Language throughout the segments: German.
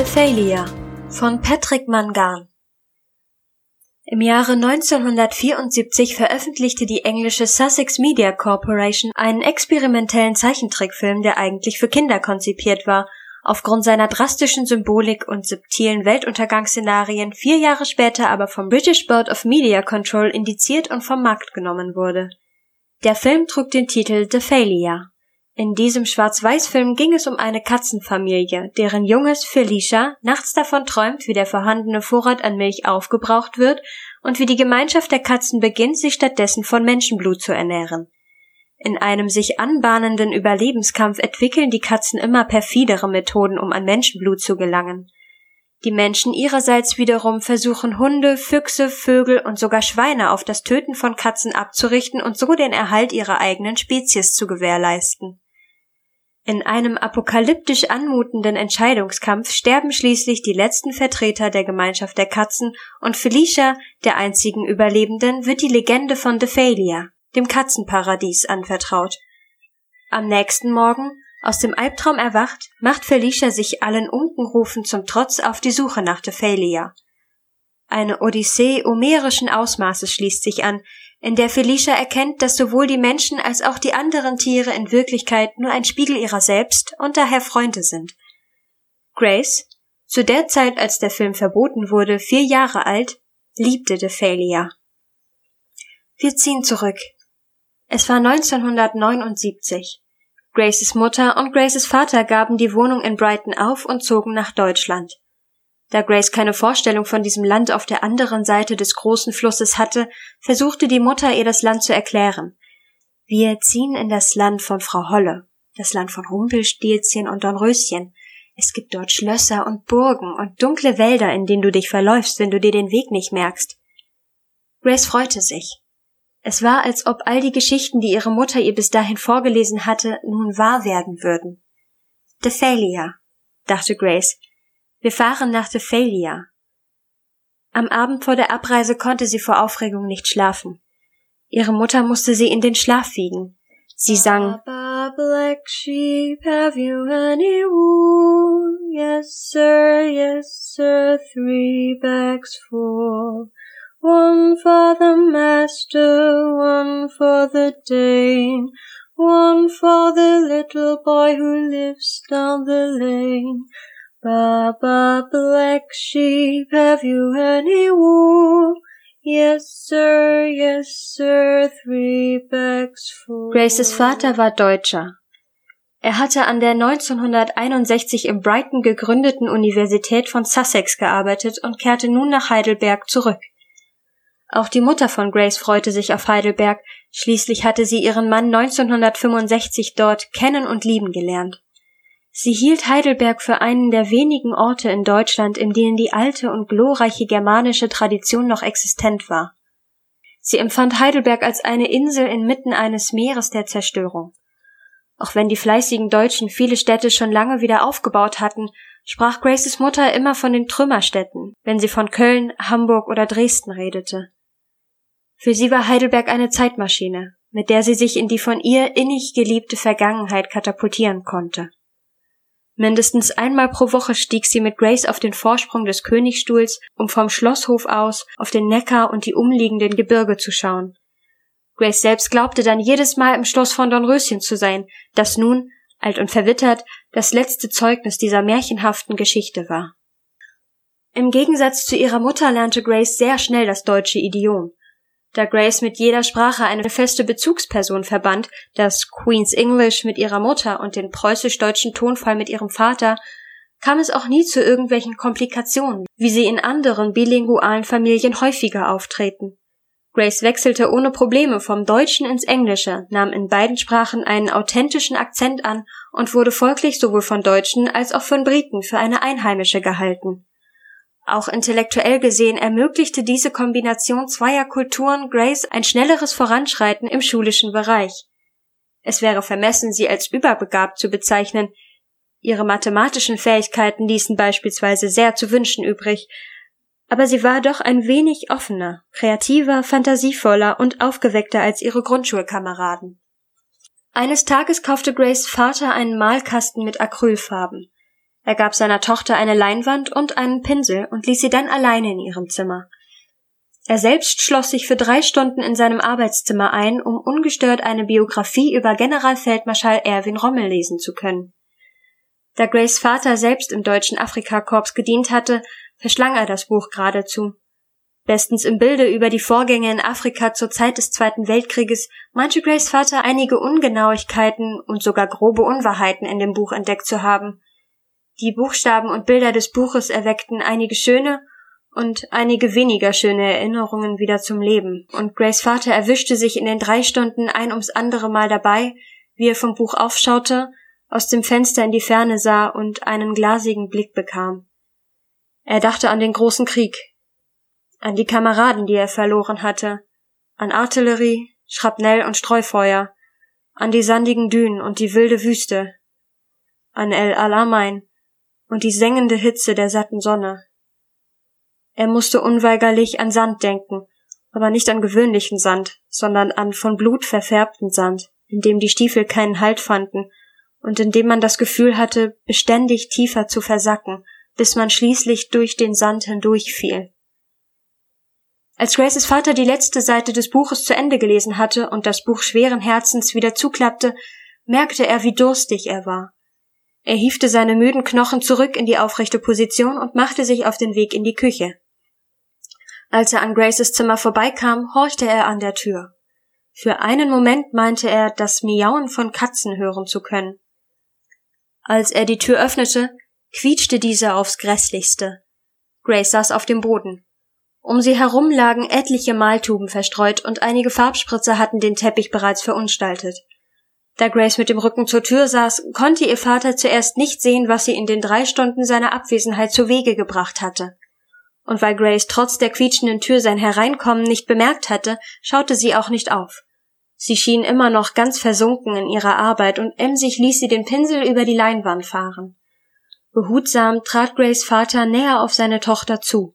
The Failure von Patrick Mangan Im Jahre 1974 veröffentlichte die englische Sussex Media Corporation einen experimentellen Zeichentrickfilm, der eigentlich für Kinder konzipiert war, aufgrund seiner drastischen Symbolik und subtilen Weltuntergangsszenarien vier Jahre später aber vom British Board of Media Control indiziert und vom Markt genommen wurde. Der Film trug den Titel The Failure. In diesem Schwarz-Weiß-Film ging es um eine Katzenfamilie, deren Junges Felicia nachts davon träumt, wie der vorhandene Vorrat an Milch aufgebraucht wird und wie die Gemeinschaft der Katzen beginnt, sich stattdessen von Menschenblut zu ernähren. In einem sich anbahnenden Überlebenskampf entwickeln die Katzen immer perfidere Methoden, um an Menschenblut zu gelangen. Die Menschen ihrerseits wiederum versuchen Hunde, Füchse, Vögel und sogar Schweine auf das Töten von Katzen abzurichten und so den Erhalt ihrer eigenen Spezies zu gewährleisten. In einem apokalyptisch anmutenden Entscheidungskampf sterben schließlich die letzten Vertreter der Gemeinschaft der Katzen und Felicia, der einzigen Überlebenden, wird die Legende von Failure, dem Katzenparadies, anvertraut. Am nächsten Morgen, aus dem Albtraum erwacht, macht Felicia sich allen Unkenrufen zum Trotz auf die Suche nach Failure. Eine Odyssee homerischen Ausmaßes schließt sich an, in der Felicia erkennt, dass sowohl die Menschen als auch die anderen Tiere in Wirklichkeit nur ein Spiegel ihrer selbst und daher Freunde sind. Grace, zu der Zeit, als der Film verboten wurde, vier Jahre alt, liebte The Failure. Wir ziehen zurück. Es war 1979. Graces Mutter und Graces Vater gaben die Wohnung in Brighton auf und zogen nach Deutschland. Da Grace keine Vorstellung von diesem Land auf der anderen Seite des großen Flusses hatte, versuchte die Mutter ihr das Land zu erklären. Wir ziehen in das Land von Frau Holle, das Land von Rumpelstilzchen und Dornröschen. Es gibt dort Schlösser und Burgen und dunkle Wälder, in denen du dich verläufst, wenn du dir den Weg nicht merkst. Grace freute sich. Es war, als ob all die Geschichten, die ihre Mutter ihr bis dahin vorgelesen hatte, nun wahr werden würden. The Failure, dachte Grace, wir fahren nach The Failure. Am Abend vor der Abreise konnte sie vor Aufregung nicht schlafen. Ihre Mutter musste sie in den Schlaf wiegen. Sie sang Baba Black Sheep, have you any wool? Yes, sir, yes, sir, three bags full. One for the master, one for the dame, one for the little boy who lives down the lane. Baba Black Sheep, have you any wool? Yes, sir, yes, sir, three bags full. Graces Vater war Deutscher. Er hatte an der 1961 in Brighton gegründeten Universität von Sussex gearbeitet und kehrte nun nach Heidelberg zurück. Auch die Mutter von Grace freute sich auf Heidelberg, schließlich hatte sie ihren Mann 1965 dort kennen und lieben gelernt. Sie hielt Heidelberg für einen der wenigen Orte in Deutschland, in denen die alte und glorreiche germanische Tradition noch existent war. Sie empfand Heidelberg als eine Insel inmitten eines Meeres der Zerstörung. Auch wenn die fleißigen Deutschen viele Städte schon lange wieder aufgebaut hatten, sprach Graces Mutter immer von den Trümmerstädten, wenn sie von Köln, Hamburg oder Dresden redete. Für sie war Heidelberg eine Zeitmaschine, mit der sie sich in die von ihr innig geliebte Vergangenheit katapultieren konnte. Mindestens einmal pro Woche stieg sie mit Grace auf den Vorsprung des Königstuhls, um vom Schlosshof aus auf den Neckar und die umliegenden Gebirge zu schauen. Grace selbst glaubte dann jedes Mal im Schloss von Dornröschen zu sein, das nun, alt und verwittert, das letzte Zeugnis dieser märchenhaften Geschichte war. Im Gegensatz zu ihrer Mutter lernte Grace sehr schnell das deutsche Idiom da Grace mit jeder Sprache eine feste Bezugsperson verband, das Queen's English mit ihrer Mutter und den preußisch-deutschen Tonfall mit ihrem Vater, kam es auch nie zu irgendwelchen Komplikationen, wie sie in anderen bilingualen Familien häufiger auftreten. Grace wechselte ohne Probleme vom Deutschen ins Englische, nahm in beiden Sprachen einen authentischen Akzent an und wurde folglich sowohl von Deutschen als auch von Briten für eine Einheimische gehalten. Auch intellektuell gesehen ermöglichte diese Kombination zweier Kulturen Grace ein schnelleres Voranschreiten im schulischen Bereich. Es wäre vermessen, sie als überbegabt zu bezeichnen. Ihre mathematischen Fähigkeiten ließen beispielsweise sehr zu wünschen übrig, aber sie war doch ein wenig offener, kreativer, fantasievoller und aufgeweckter als ihre Grundschulkameraden. Eines Tages kaufte Grace Vater einen Malkasten mit Acrylfarben. Er gab seiner Tochter eine Leinwand und einen Pinsel und ließ sie dann alleine in ihrem Zimmer. Er selbst schloss sich für drei Stunden in seinem Arbeitszimmer ein, um ungestört eine Biografie über Generalfeldmarschall Erwin Rommel lesen zu können. Da Grace Vater selbst im deutschen Afrikakorps gedient hatte, verschlang er das Buch geradezu. Bestens im Bilde über die Vorgänge in Afrika zur Zeit des Zweiten Weltkrieges meinte Grace Vater einige Ungenauigkeiten und sogar grobe Unwahrheiten in dem Buch entdeckt zu haben. Die Buchstaben und Bilder des Buches erweckten einige schöne und einige weniger schöne Erinnerungen wieder zum Leben, und Grace Vater erwischte sich in den drei Stunden ein ums andere Mal dabei, wie er vom Buch aufschaute, aus dem Fenster in die Ferne sah und einen glasigen Blick bekam. Er dachte an den großen Krieg, an die Kameraden, die er verloren hatte, an Artillerie, Schrapnell und Streufeuer, an die sandigen Dünen und die wilde Wüste, an El Alamein und die sengende Hitze der satten Sonne. Er musste unweigerlich an Sand denken, aber nicht an gewöhnlichen Sand, sondern an von Blut verfärbten Sand, in dem die Stiefel keinen Halt fanden und in dem man das Gefühl hatte, beständig tiefer zu versacken, bis man schließlich durch den Sand hindurchfiel. Als Graces Vater die letzte Seite des Buches zu Ende gelesen hatte und das Buch schweren Herzens wieder zuklappte, merkte er, wie durstig er war. Er hiefte seine müden Knochen zurück in die aufrechte Position und machte sich auf den Weg in die Küche. Als er an Graces Zimmer vorbeikam, horchte er an der Tür. Für einen Moment meinte er, das Miauen von Katzen hören zu können. Als er die Tür öffnete, quietschte diese aufs grässlichste. Grace saß auf dem Boden. Um sie herum lagen etliche Maltuben verstreut und einige Farbspritzer hatten den Teppich bereits verunstaltet. Da Grace mit dem Rücken zur Tür saß, konnte ihr Vater zuerst nicht sehen, was sie in den drei Stunden seiner Abwesenheit zu Wege gebracht hatte. Und weil Grace trotz der quietschenden Tür sein Hereinkommen nicht bemerkt hatte, schaute sie auch nicht auf. Sie schien immer noch ganz versunken in ihrer Arbeit und emsig ließ sie den Pinsel über die Leinwand fahren. Behutsam trat Grace Vater näher auf seine Tochter zu.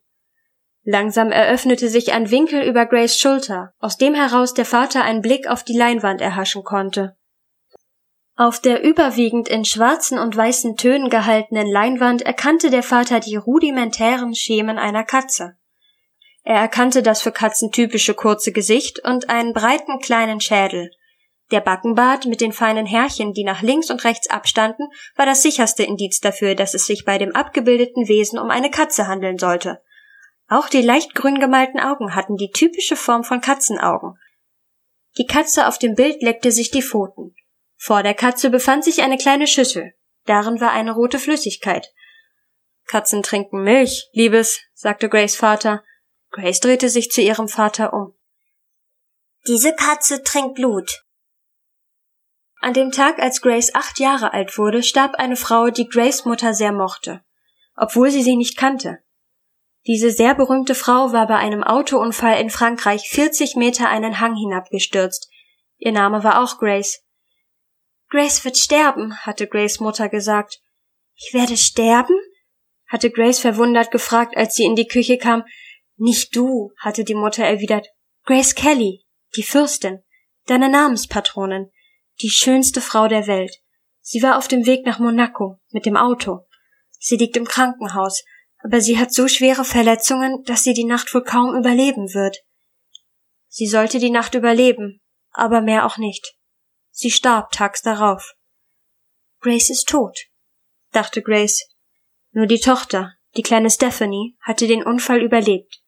Langsam eröffnete sich ein Winkel über Grace Schulter, aus dem heraus der Vater einen Blick auf die Leinwand erhaschen konnte. Auf der überwiegend in schwarzen und weißen Tönen gehaltenen Leinwand erkannte der Vater die rudimentären Schemen einer Katze. Er erkannte das für Katzen typische kurze Gesicht und einen breiten kleinen Schädel. Der Backenbart mit den feinen Härchen, die nach links und rechts abstanden, war das sicherste Indiz dafür, dass es sich bei dem abgebildeten Wesen um eine Katze handeln sollte. Auch die leicht grün gemalten Augen hatten die typische Form von Katzenaugen. Die Katze auf dem Bild leckte sich die Pfoten. Vor der Katze befand sich eine kleine Schüssel. Darin war eine rote Flüssigkeit. Katzen trinken Milch, Liebes, sagte Grace Vater. Grace drehte sich zu ihrem Vater um. Diese Katze trinkt Blut. An dem Tag, als Grace acht Jahre alt wurde, starb eine Frau, die Grace Mutter sehr mochte, obwohl sie sie nicht kannte. Diese sehr berühmte Frau war bei einem Autounfall in Frankreich 40 Meter einen Hang hinabgestürzt. Ihr Name war auch Grace. Grace wird sterben, hatte Grace Mutter gesagt. Ich werde sterben? hatte Grace verwundert gefragt, als sie in die Küche kam. Nicht du, hatte die Mutter erwidert. Grace Kelly, die Fürstin, deine Namenspatronin, die schönste Frau der Welt. Sie war auf dem Weg nach Monaco mit dem Auto. Sie liegt im Krankenhaus aber sie hat so schwere Verletzungen, dass sie die Nacht wohl kaum überleben wird. Sie sollte die Nacht überleben, aber mehr auch nicht. Sie starb tags darauf. Grace ist tot, dachte Grace. Nur die Tochter, die kleine Stephanie, hatte den Unfall überlebt.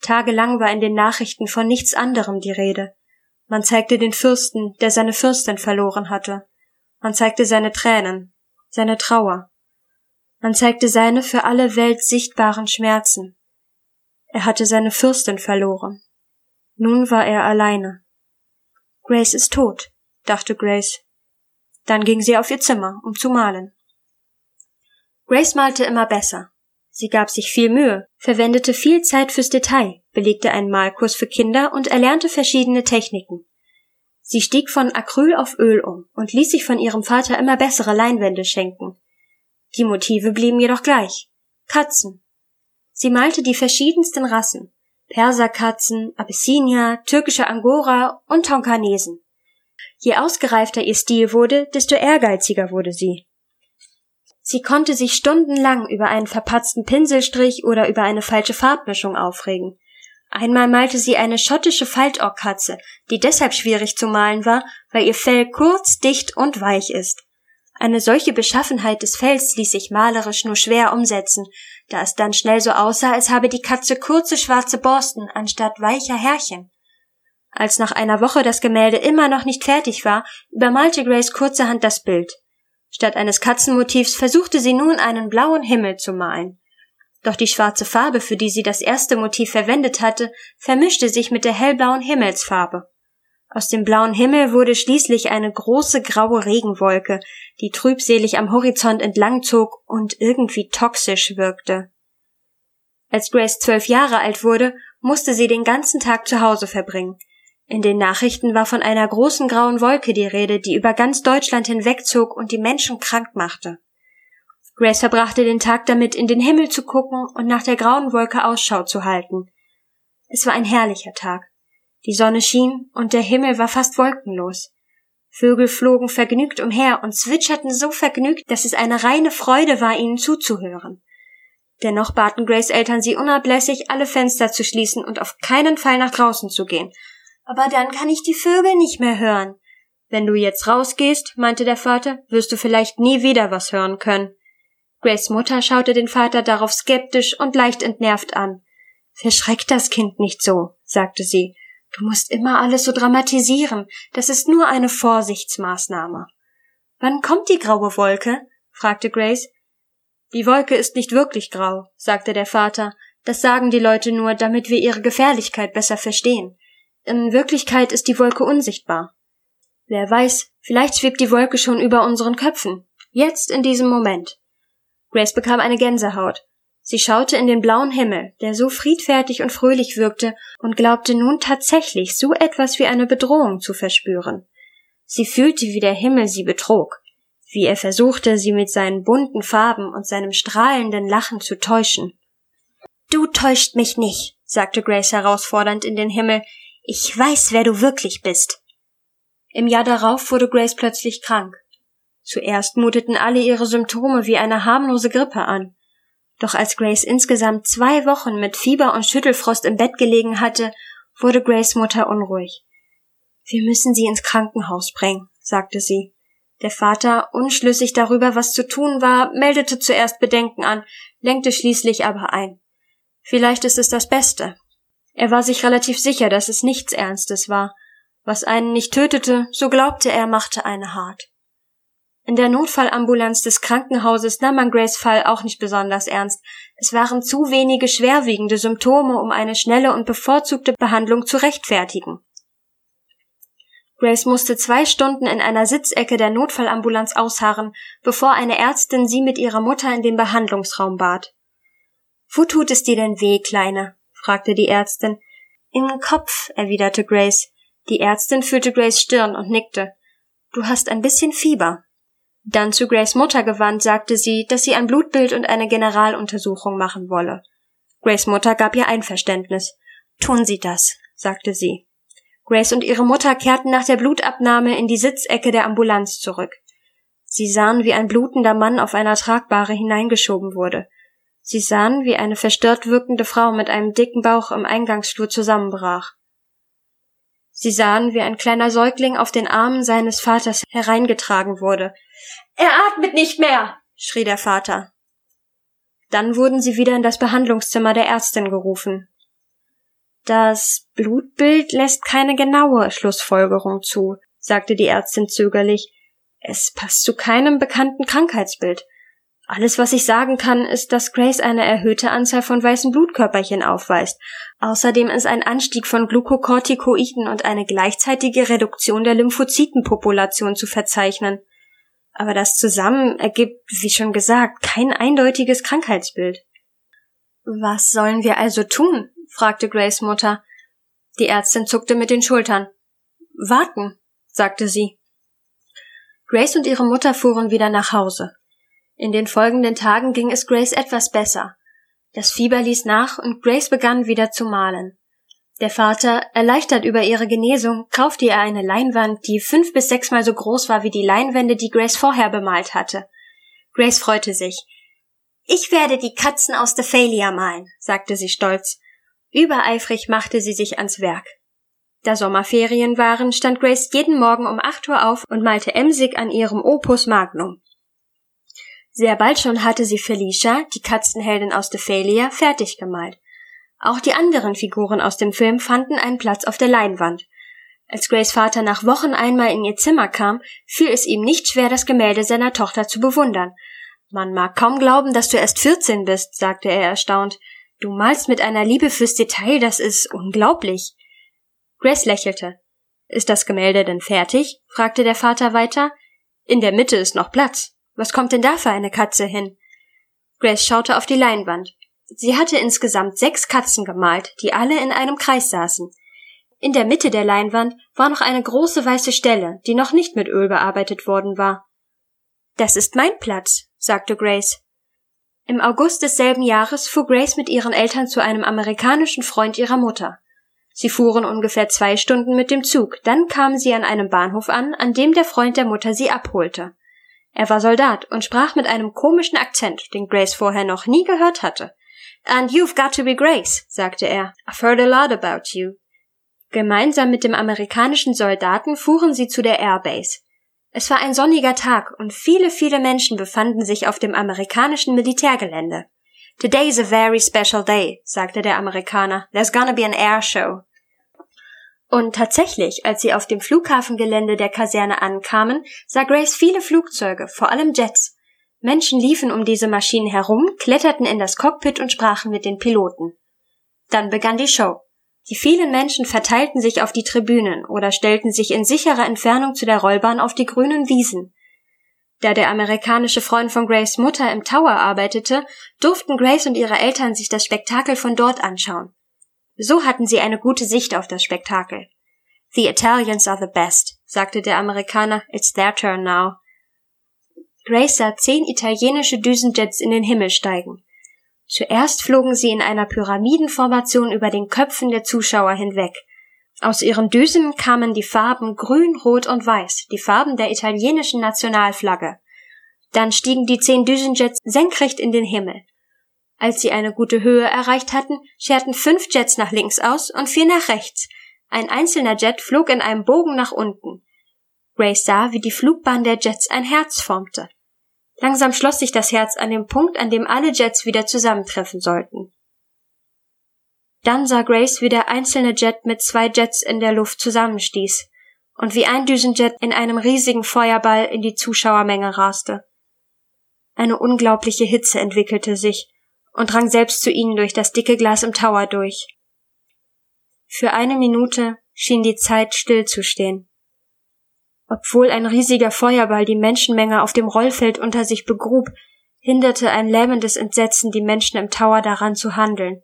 Tagelang war in den Nachrichten von nichts anderem die Rede. Man zeigte den Fürsten, der seine Fürstin verloren hatte. Man zeigte seine Tränen, seine Trauer. Man zeigte seine für alle Welt sichtbaren Schmerzen. Er hatte seine Fürstin verloren. Nun war er alleine. Grace ist tot, dachte Grace. Dann ging sie auf ihr Zimmer, um zu malen. Grace malte immer besser. Sie gab sich viel Mühe, verwendete viel Zeit fürs Detail, belegte einen Malkurs für Kinder und erlernte verschiedene Techniken. Sie stieg von Acryl auf Öl um und ließ sich von ihrem Vater immer bessere Leinwände schenken. Die Motive blieben jedoch gleich. Katzen. Sie malte die verschiedensten Rassen. Perserkatzen, Abyssinier, türkische Angora und Tonkanesen. Je ausgereifter ihr Stil wurde, desto ehrgeiziger wurde sie. Sie konnte sich stundenlang über einen verpatzten Pinselstrich oder über eine falsche Farbmischung aufregen. Einmal malte sie eine schottische Faltohrkatze, die deshalb schwierig zu malen war, weil ihr Fell kurz, dicht und weich ist. Eine solche Beschaffenheit des Fells ließ sich malerisch nur schwer umsetzen, da es dann schnell so aussah, als habe die Katze kurze schwarze Borsten anstatt weicher Härchen. Als nach einer Woche das Gemälde immer noch nicht fertig war, übermalte Grace kurzerhand das Bild. Statt eines Katzenmotivs versuchte sie nun einen blauen Himmel zu malen. Doch die schwarze Farbe, für die sie das erste Motiv verwendet hatte, vermischte sich mit der hellblauen Himmelsfarbe. Aus dem blauen Himmel wurde schließlich eine große graue Regenwolke, die trübselig am Horizont entlang zog und irgendwie toxisch wirkte. Als Grace zwölf Jahre alt wurde, musste sie den ganzen Tag zu Hause verbringen. In den Nachrichten war von einer großen grauen Wolke die Rede, die über ganz Deutschland hinwegzog und die Menschen krank machte. Grace verbrachte den Tag damit, in den Himmel zu gucken und nach der grauen Wolke Ausschau zu halten. Es war ein herrlicher Tag. Die Sonne schien und der Himmel war fast wolkenlos. Vögel flogen vergnügt umher und zwitscherten so vergnügt, dass es eine reine Freude war, ihnen zuzuhören. Dennoch baten Grace Eltern sie unablässig, alle Fenster zu schließen und auf keinen Fall nach draußen zu gehen. Aber dann kann ich die Vögel nicht mehr hören. Wenn du jetzt rausgehst, meinte der Vater, wirst du vielleicht nie wieder was hören können. Grace Mutter schaute den Vater darauf skeptisch und leicht entnervt an. Verschreck das Kind nicht so, sagte sie. Du musst immer alles so dramatisieren. Das ist nur eine Vorsichtsmaßnahme. Wann kommt die graue Wolke? fragte Grace. Die Wolke ist nicht wirklich grau, sagte der Vater. Das sagen die Leute nur, damit wir ihre Gefährlichkeit besser verstehen. In Wirklichkeit ist die Wolke unsichtbar. Wer weiß, vielleicht schwebt die Wolke schon über unseren Köpfen. Jetzt in diesem Moment. Grace bekam eine Gänsehaut. Sie schaute in den blauen Himmel, der so friedfertig und fröhlich wirkte, und glaubte nun tatsächlich so etwas wie eine Bedrohung zu verspüren. Sie fühlte, wie der Himmel sie betrog, wie er versuchte, sie mit seinen bunten Farben und seinem strahlenden Lachen zu täuschen. Du täuscht mich nicht, sagte Grace herausfordernd in den Himmel. Ich weiß, wer du wirklich bist. Im Jahr darauf wurde Grace plötzlich krank. Zuerst muteten alle ihre Symptome wie eine harmlose Grippe an. Doch als Grace insgesamt zwei Wochen mit Fieber und Schüttelfrost im Bett gelegen hatte, wurde Grace Mutter unruhig. Wir müssen sie ins Krankenhaus bringen, sagte sie. Der Vater, unschlüssig darüber, was zu tun war, meldete zuerst Bedenken an, lenkte schließlich aber ein. Vielleicht ist es das Beste. Er war sich relativ sicher, dass es nichts Ernstes war. Was einen nicht tötete, so glaubte er, machte eine hart. In der Notfallambulanz des Krankenhauses nahm man Grace Fall auch nicht besonders ernst. Es waren zu wenige schwerwiegende Symptome, um eine schnelle und bevorzugte Behandlung zu rechtfertigen. Grace musste zwei Stunden in einer Sitzecke der Notfallambulanz ausharren, bevor eine Ärztin sie mit ihrer Mutter in den Behandlungsraum bat. Wo tut es dir denn weh, Kleine? Fragte die Ärztin. Im Kopf, erwiderte Grace. Die Ärztin fühlte Grace Stirn und nickte. Du hast ein bisschen Fieber. Dann zu Grace Mutter gewandt, sagte sie, dass sie ein Blutbild und eine Generaluntersuchung machen wolle. Grace Mutter gab ihr Einverständnis. Tun Sie das, sagte sie. Grace und ihre Mutter kehrten nach der Blutabnahme in die Sitzecke der Ambulanz zurück. Sie sahen, wie ein blutender Mann auf einer Tragbare hineingeschoben wurde. Sie sahen, wie eine verstört wirkende Frau mit einem dicken Bauch im Eingangsflur zusammenbrach. Sie sahen, wie ein kleiner Säugling auf den Armen seines Vaters hereingetragen wurde, er atmet nicht mehr, schrie der Vater. Dann wurden sie wieder in das Behandlungszimmer der Ärztin gerufen. Das Blutbild lässt keine genaue Schlussfolgerung zu, sagte die Ärztin zögerlich. Es passt zu keinem bekannten Krankheitsbild. Alles, was ich sagen kann, ist, dass Grace eine erhöhte Anzahl von weißen Blutkörperchen aufweist. Außerdem ist ein Anstieg von Glukokortikoiden und eine gleichzeitige Reduktion der Lymphozytenpopulation zu verzeichnen aber das zusammen ergibt, wie schon gesagt, kein eindeutiges Krankheitsbild. Was sollen wir also tun? fragte Grace Mutter. Die Ärztin zuckte mit den Schultern. Warten, sagte sie. Grace und ihre Mutter fuhren wieder nach Hause. In den folgenden Tagen ging es Grace etwas besser. Das Fieber ließ nach und Grace begann wieder zu malen. Der Vater, erleichtert über ihre Genesung, kaufte ihr eine Leinwand, die fünf bis sechsmal so groß war wie die Leinwände, die Grace vorher bemalt hatte. Grace freute sich. Ich werde die Katzen aus Dephalia malen, sagte sie stolz. Übereifrig machte sie sich ans Werk. Da Sommerferien waren, stand Grace jeden Morgen um acht Uhr auf und malte emsig an ihrem Opus Magnum. Sehr bald schon hatte sie Felicia, die Katzenheldin aus Dephalia, fertig gemalt. Auch die anderen Figuren aus dem Film fanden einen Platz auf der Leinwand. Als Grace Vater nach Wochen einmal in ihr Zimmer kam, fiel es ihm nicht schwer, das Gemälde seiner Tochter zu bewundern. Man mag kaum glauben, dass du erst 14 bist, sagte er erstaunt. Du malst mit einer Liebe fürs Detail, das ist unglaublich. Grace lächelte. Ist das Gemälde denn fertig? fragte der Vater weiter. In der Mitte ist noch Platz. Was kommt denn da für eine Katze hin? Grace schaute auf die Leinwand. Sie hatte insgesamt sechs Katzen gemalt, die alle in einem Kreis saßen. In der Mitte der Leinwand war noch eine große weiße Stelle, die noch nicht mit Öl bearbeitet worden war. Das ist mein Platz, sagte Grace. Im August desselben Jahres fuhr Grace mit ihren Eltern zu einem amerikanischen Freund ihrer Mutter. Sie fuhren ungefähr zwei Stunden mit dem Zug, dann kamen sie an einem Bahnhof an, an dem der Freund der Mutter sie abholte. Er war Soldat und sprach mit einem komischen Akzent, den Grace vorher noch nie gehört hatte. And you've got to be Grace, sagte er. I've heard a lot about you. Gemeinsam mit dem amerikanischen Soldaten fuhren sie zu der Airbase. Es war ein sonniger Tag und viele, viele Menschen befanden sich auf dem amerikanischen Militärgelände. Today's a very special day, sagte der Amerikaner. There's gonna be an air show. Und tatsächlich, als sie auf dem Flughafengelände der Kaserne ankamen, sah Grace viele Flugzeuge, vor allem Jets. Menschen liefen um diese Maschinen herum, kletterten in das Cockpit und sprachen mit den Piloten. Dann begann die Show. Die vielen Menschen verteilten sich auf die Tribünen oder stellten sich in sicherer Entfernung zu der Rollbahn auf die grünen Wiesen. Da der amerikanische Freund von Grace Mutter im Tower arbeitete, durften Grace und ihre Eltern sich das Spektakel von dort anschauen. So hatten sie eine gute Sicht auf das Spektakel. The Italians are the best, sagte der Amerikaner. It's their turn now. Grace sah zehn italienische Düsenjets in den Himmel steigen. Zuerst flogen sie in einer Pyramidenformation über den Köpfen der Zuschauer hinweg. Aus ihren Düsen kamen die Farben grün, rot und weiß, die Farben der italienischen Nationalflagge. Dann stiegen die zehn Düsenjets senkrecht in den Himmel. Als sie eine gute Höhe erreicht hatten, scherten fünf Jets nach links aus und vier nach rechts. Ein einzelner Jet flog in einem Bogen nach unten. Grace sah, wie die Flugbahn der Jets ein Herz formte. Langsam schloss sich das Herz an dem Punkt, an dem alle Jets wieder zusammentreffen sollten. Dann sah Grace, wie der einzelne Jet mit zwei Jets in der Luft zusammenstieß und wie ein Düsenjet in einem riesigen Feuerball in die Zuschauermenge raste. Eine unglaubliche Hitze entwickelte sich, und drang selbst zu ihnen durch das dicke Glas im Tower durch. Für eine Minute schien die Zeit stillzustehen. Obwohl ein riesiger Feuerball die Menschenmenge auf dem Rollfeld unter sich begrub, hinderte ein lähmendes Entsetzen die Menschen im Tower daran zu handeln.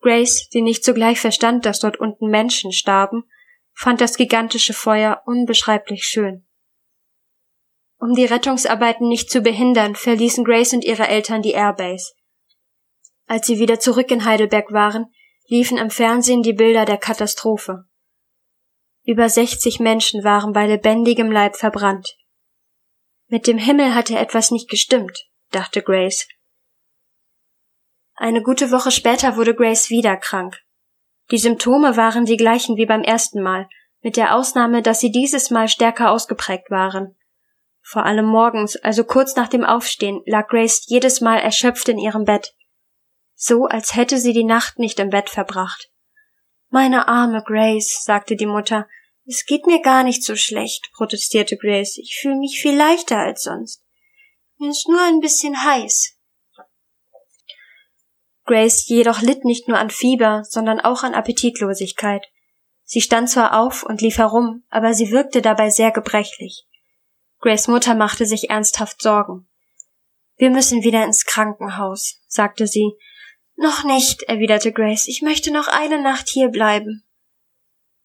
Grace, die nicht sogleich verstand, dass dort unten Menschen starben, fand das gigantische Feuer unbeschreiblich schön. Um die Rettungsarbeiten nicht zu behindern, verließen Grace und ihre Eltern die Airbase. Als sie wieder zurück in Heidelberg waren, liefen im Fernsehen die Bilder der Katastrophe. Über 60 Menschen waren bei lebendigem Leib verbrannt. Mit dem Himmel hatte etwas nicht gestimmt, dachte Grace. Eine gute Woche später wurde Grace wieder krank. Die Symptome waren die gleichen wie beim ersten Mal, mit der Ausnahme, dass sie dieses Mal stärker ausgeprägt waren. Vor allem morgens, also kurz nach dem Aufstehen, lag Grace jedes Mal erschöpft in ihrem Bett. So, als hätte sie die Nacht nicht im Bett verbracht. Meine arme Grace, sagte die Mutter. Es geht mir gar nicht so schlecht, protestierte Grace. Ich fühle mich viel leichter als sonst. Mir ist nur ein bisschen heiß. Grace jedoch litt nicht nur an Fieber, sondern auch an Appetitlosigkeit. Sie stand zwar auf und lief herum, aber sie wirkte dabei sehr gebrechlich. Grace Mutter machte sich ernsthaft Sorgen. Wir müssen wieder ins Krankenhaus, sagte sie. Noch nicht, erwiderte Grace. Ich möchte noch eine Nacht hier bleiben.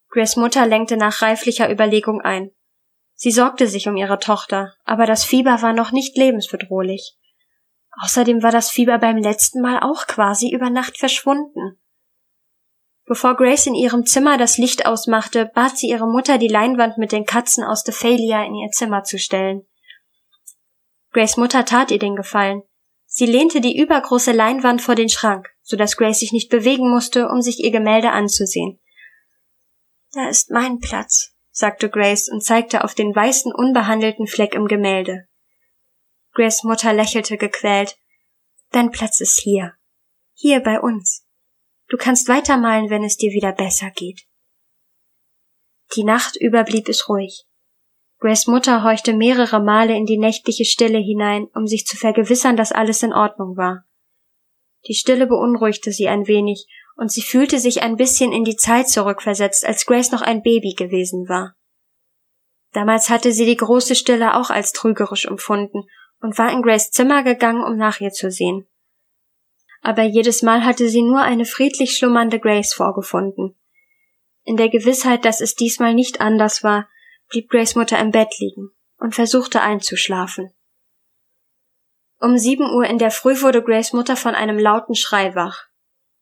Grace Mutter lenkte nach reiflicher Überlegung ein. Sie sorgte sich um ihre Tochter, aber das Fieber war noch nicht lebensbedrohlich. Außerdem war das Fieber beim letzten Mal auch quasi über Nacht verschwunden. Bevor Grace in ihrem Zimmer das Licht ausmachte, bat sie ihre Mutter, die Leinwand mit den Katzen aus Dephalia in ihr Zimmer zu stellen. Grace Mutter tat ihr den Gefallen. Sie lehnte die übergroße Leinwand vor den Schrank, so dass Grace sich nicht bewegen musste, um sich ihr Gemälde anzusehen. Da ist mein Platz, sagte Grace und zeigte auf den weißen, unbehandelten Fleck im Gemälde. Grace Mutter lächelte gequält. Dein Platz ist hier. Hier bei uns. Du kannst weitermalen, wenn es dir wieder besser geht. Die Nacht über blieb es ruhig. Grace Mutter horchte mehrere Male in die nächtliche Stille hinein, um sich zu vergewissern, dass alles in Ordnung war. Die Stille beunruhigte sie ein wenig, und sie fühlte sich ein bisschen in die Zeit zurückversetzt, als Grace noch ein Baby gewesen war. Damals hatte sie die große Stille auch als trügerisch empfunden und war in Grace Zimmer gegangen, um nach ihr zu sehen. Aber jedes Mal hatte sie nur eine friedlich schlummernde Grace vorgefunden. In der Gewissheit, dass es diesmal nicht anders war, blieb Grace Mutter im Bett liegen und versuchte einzuschlafen. Um sieben Uhr in der Früh wurde Grace Mutter von einem lauten Schrei wach.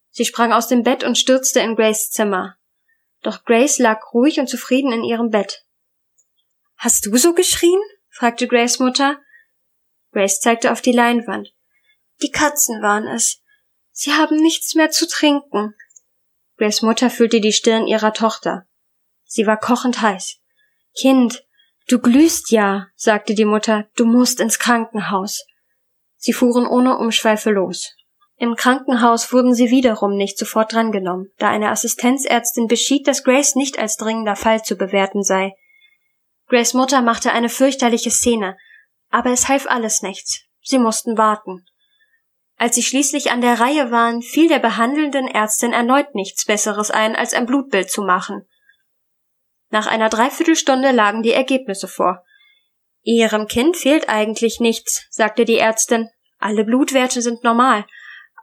Sie sprang aus dem Bett und stürzte in Grace Zimmer. Doch Grace lag ruhig und zufrieden in ihrem Bett. Hast du so geschrien? fragte Grace Mutter. Grace zeigte auf die Leinwand. Die Katzen waren es. Sie haben nichts mehr zu trinken. Grace Mutter fühlte die Stirn ihrer Tochter. Sie war kochend heiß. Kind, du glühst ja, sagte die Mutter, du musst ins Krankenhaus. Sie fuhren ohne Umschweife los. Im Krankenhaus wurden sie wiederum nicht sofort drangenommen, da eine Assistenzärztin beschied, dass Grace nicht als dringender Fall zu bewerten sei. Grace Mutter machte eine fürchterliche Szene, aber es half alles nichts. Sie mussten warten. Als sie schließlich an der Reihe waren, fiel der behandelnden Ärztin erneut nichts Besseres ein, als ein Blutbild zu machen. Nach einer Dreiviertelstunde lagen die Ergebnisse vor. Ihrem Kind fehlt eigentlich nichts, sagte die Ärztin. Alle Blutwerte sind normal,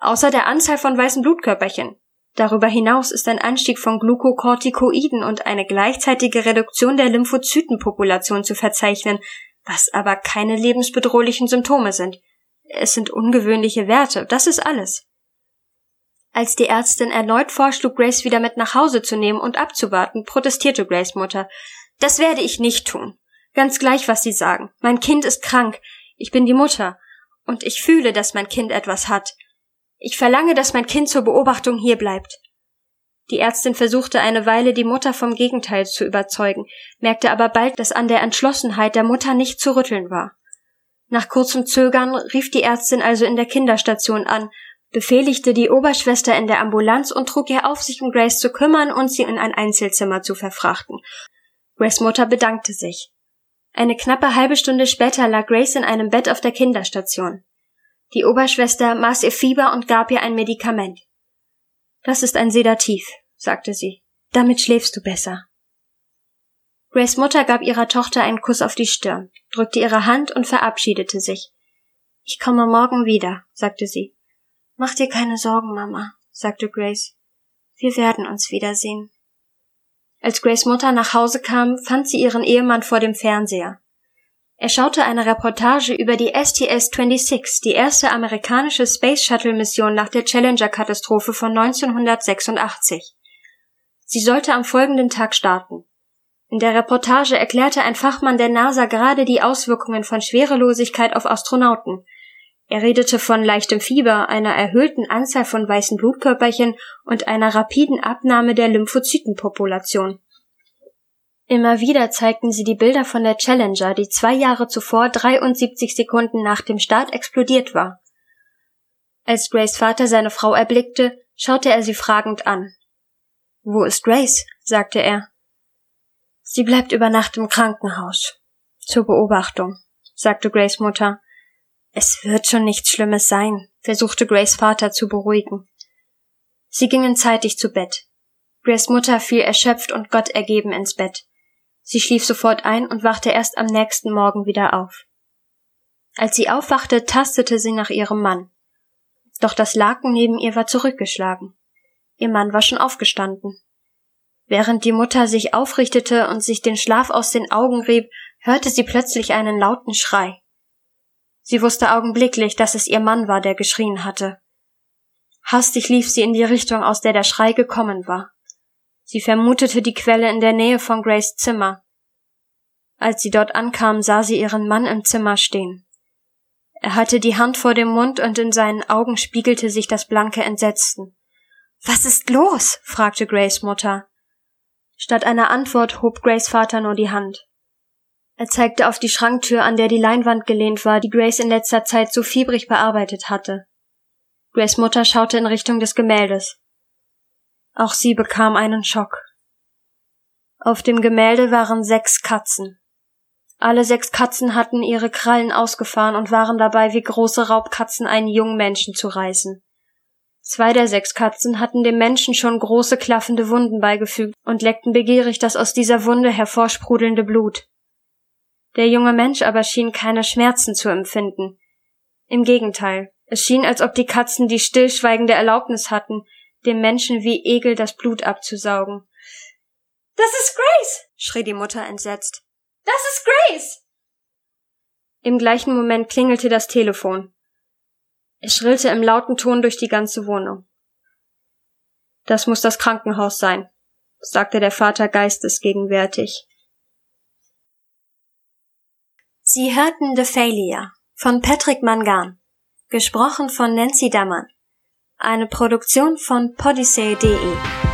außer der Anzahl von weißen Blutkörperchen. Darüber hinaus ist ein Anstieg von Glukokortikoiden und eine gleichzeitige Reduktion der Lymphozytenpopulation zu verzeichnen, was aber keine lebensbedrohlichen Symptome sind. Es sind ungewöhnliche Werte, das ist alles. Als die Ärztin erneut vorschlug, Grace wieder mit nach Hause zu nehmen und abzuwarten, protestierte Grace Mutter. Das werde ich nicht tun. Ganz gleich, was Sie sagen. Mein Kind ist krank. Ich bin die Mutter. Und ich fühle, dass mein Kind etwas hat. Ich verlange, dass mein Kind zur Beobachtung hier bleibt. Die Ärztin versuchte eine Weile, die Mutter vom Gegenteil zu überzeugen, merkte aber bald, dass an der Entschlossenheit der Mutter nicht zu rütteln war. Nach kurzem Zögern rief die Ärztin also in der Kinderstation an, befehligte die Oberschwester in der Ambulanz und trug ihr auf, sich um Grace zu kümmern und sie in ein Einzelzimmer zu verfrachten. Grace Mutter bedankte sich. Eine knappe halbe Stunde später lag Grace in einem Bett auf der Kinderstation. Die Oberschwester maß ihr Fieber und gab ihr ein Medikament. Das ist ein Sedativ, sagte sie. Damit schläfst du besser. Grace Mutter gab ihrer Tochter einen Kuss auf die Stirn, drückte ihre Hand und verabschiedete sich. Ich komme morgen wieder, sagte sie. Mach dir keine Sorgen, Mama, sagte Grace. Wir werden uns wiedersehen. Als Grace Mutter nach Hause kam, fand sie ihren Ehemann vor dem Fernseher. Er schaute eine Reportage über die STS-26, die erste amerikanische Space Shuttle Mission nach der Challenger-Katastrophe von 1986. Sie sollte am folgenden Tag starten. In der Reportage erklärte ein Fachmann der NASA gerade die Auswirkungen von Schwerelosigkeit auf Astronauten. Er redete von leichtem Fieber, einer erhöhten Anzahl von weißen Blutkörperchen und einer rapiden Abnahme der Lymphozytenpopulation. Immer wieder zeigten sie die Bilder von der Challenger, die zwei Jahre zuvor 73 Sekunden nach dem Start explodiert war. Als Grace Vater seine Frau erblickte, schaute er sie fragend an. Wo ist Grace? sagte er. Sie bleibt über Nacht im Krankenhaus. Zur Beobachtung, sagte Grace Mutter. Es wird schon nichts Schlimmes sein, versuchte Grace Vater zu beruhigen. Sie gingen zeitig zu Bett. Grace Mutter fiel erschöpft und Gott ergeben ins Bett. Sie schlief sofort ein und wachte erst am nächsten Morgen wieder auf. Als sie aufwachte, tastete sie nach ihrem Mann. Doch das Laken neben ihr war zurückgeschlagen. Ihr Mann war schon aufgestanden. Während die Mutter sich aufrichtete und sich den Schlaf aus den Augen rieb, hörte sie plötzlich einen lauten Schrei. Sie wusste augenblicklich, dass es ihr Mann war, der geschrien hatte. Hastig lief sie in die Richtung, aus der der Schrei gekommen war. Sie vermutete die Quelle in der Nähe von Grace Zimmer. Als sie dort ankam, sah sie ihren Mann im Zimmer stehen. Er hatte die Hand vor dem Mund und in seinen Augen spiegelte sich das blanke Entsetzen. Was ist los? fragte Grace Mutter. Statt einer Antwort hob Grace Vater nur die Hand. Er zeigte auf die Schranktür, an der die Leinwand gelehnt war, die Grace in letzter Zeit so fiebrig bearbeitet hatte. Grace Mutter schaute in Richtung des Gemäldes. Auch sie bekam einen Schock. Auf dem Gemälde waren sechs Katzen. Alle sechs Katzen hatten ihre Krallen ausgefahren und waren dabei wie große Raubkatzen einen jungen Menschen zu reißen. Zwei der sechs Katzen hatten dem Menschen schon große klaffende Wunden beigefügt und leckten begierig das aus dieser Wunde hervorsprudelnde Blut. Der junge Mensch aber schien keine Schmerzen zu empfinden. Im Gegenteil, es schien, als ob die Katzen die stillschweigende Erlaubnis hatten, dem Menschen wie Egel das Blut abzusaugen. Das ist Grace! schrie die Mutter entsetzt. Das ist Grace! Im gleichen Moment klingelte das Telefon. Es schrillte im lauten Ton durch die ganze Wohnung. Das muss das Krankenhaus sein, sagte der Vater geistesgegenwärtig. Sie hörten The Failure von Patrick Mangan, gesprochen von Nancy Dammann, eine Produktion von podyssey.de.